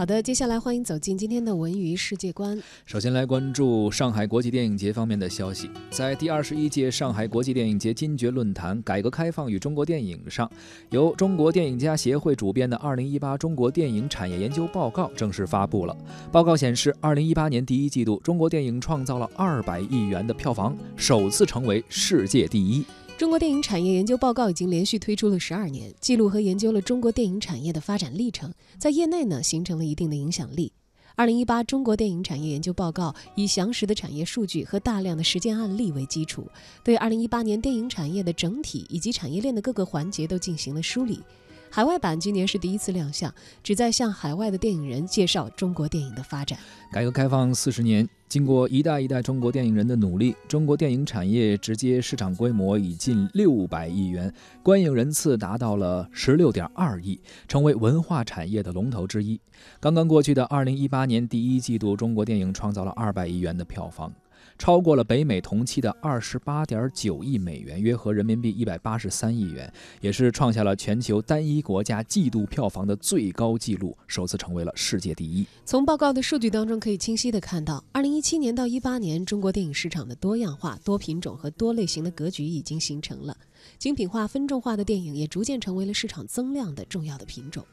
好的，接下来欢迎走进今天的文娱世界观。首先来关注上海国际电影节方面的消息，在第二十一届上海国际电影节金爵论坛“改革开放与中国电影”上，由中国电影家协会主编的《二零一八中国电影产业研究报告》正式发布了。报告显示，二零一八年第一季度，中国电影创造了二百亿元的票房，首次成为世界第一。中国电影产业研究报告已经连续推出了十二年，记录和研究了中国电影产业的发展历程，在业内呢形成了一定的影响力。二零一八中国电影产业研究报告以详实的产业数据和大量的实践案例为基础，对二零一八年电影产业的整体以及产业链的各个环节都进行了梳理。海外版今年是第一次亮相，旨在向海外的电影人介绍中国电影的发展。改革开放四十年，经过一代一代中国电影人的努力，中国电影产业直接市场规模已近六百亿元，观影人次达到了十六点二亿，成为文化产业的龙头之一。刚刚过去的二零一八年第一季度，中国电影创造了二百亿元的票房。超过了北美同期的二十八点九亿美元，约合人民币一百八十三亿元，也是创下了全球单一国家季度票房的最高纪录，首次成为了世界第一。从报告的数据当中可以清晰的看到，二零一七年到一八年，中国电影市场的多样化、多品种和多类型的格局已经形成了，精品化、分众化的电影也逐渐成为了市场增量的重要的品种。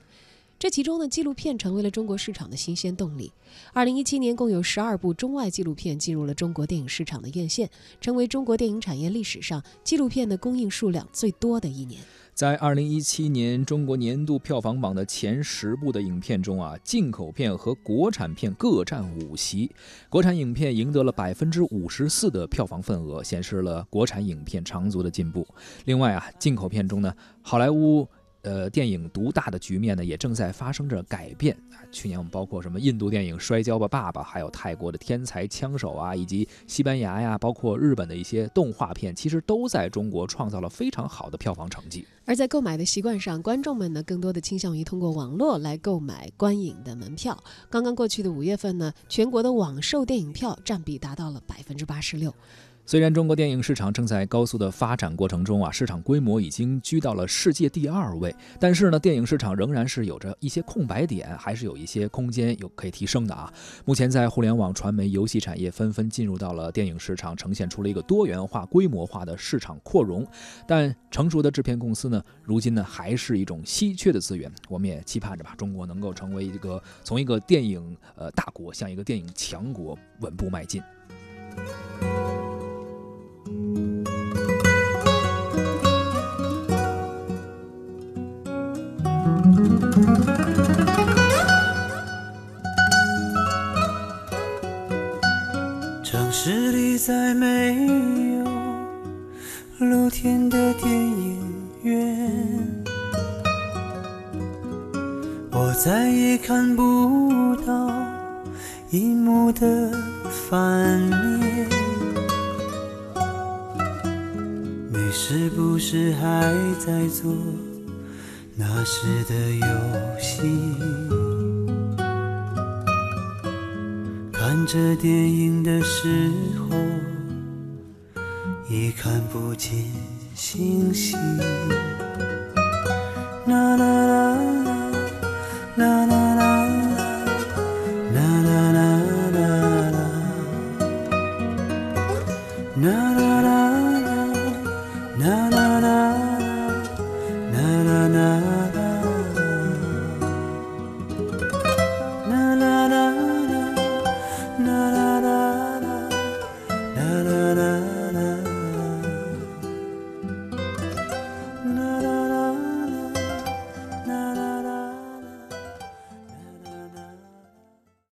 这其中呢，纪录片成为了中国市场的新鲜动力。二零一七年，共有十二部中外纪录片进入了中国电影市场的院线，成为中国电影产业历史上纪录片的供应数量最多的一年。在二零一七年中国年度票房榜的前十部的影片中啊，进口片和国产片各占五席，国产影片赢得了百分之五十四的票房份额，显示了国产影片长足的进步。另外啊，进口片中呢，好莱坞。呃，电影独大的局面呢，也正在发生着改变啊。去年我们包括什么印度电影《摔跤吧，爸爸》，还有泰国的《天才枪手》啊，以及西班牙呀，包括日本的一些动画片，其实都在中国创造了非常好的票房成绩。而在购买的习惯上，观众们呢，更多的倾向于通过网络来购买观影的门票。刚刚过去的五月份呢，全国的网售电影票占比达到了百分之八十六。虽然中国电影市场正在高速的发展过程中啊，市场规模已经居到了世界第二位，但是呢，电影市场仍然是有着一些空白点，还是有一些空间有可以提升的啊。目前在互联网、传媒、游戏产业纷纷进入到了电影市场，呈现出了一个多元化、规模化的市场扩容。但成熟的制片公司呢，如今呢还是一种稀缺的资源。我们也期盼着吧，中国能够成为一个从一个电影呃大国向一个电影强国稳步迈进。城市里再没有露天的电影院，我再也看不到荧幕的反面。你是不是还在做那时的游戏？看着电影的时候已看不见星星。啦啦啦啦啦啦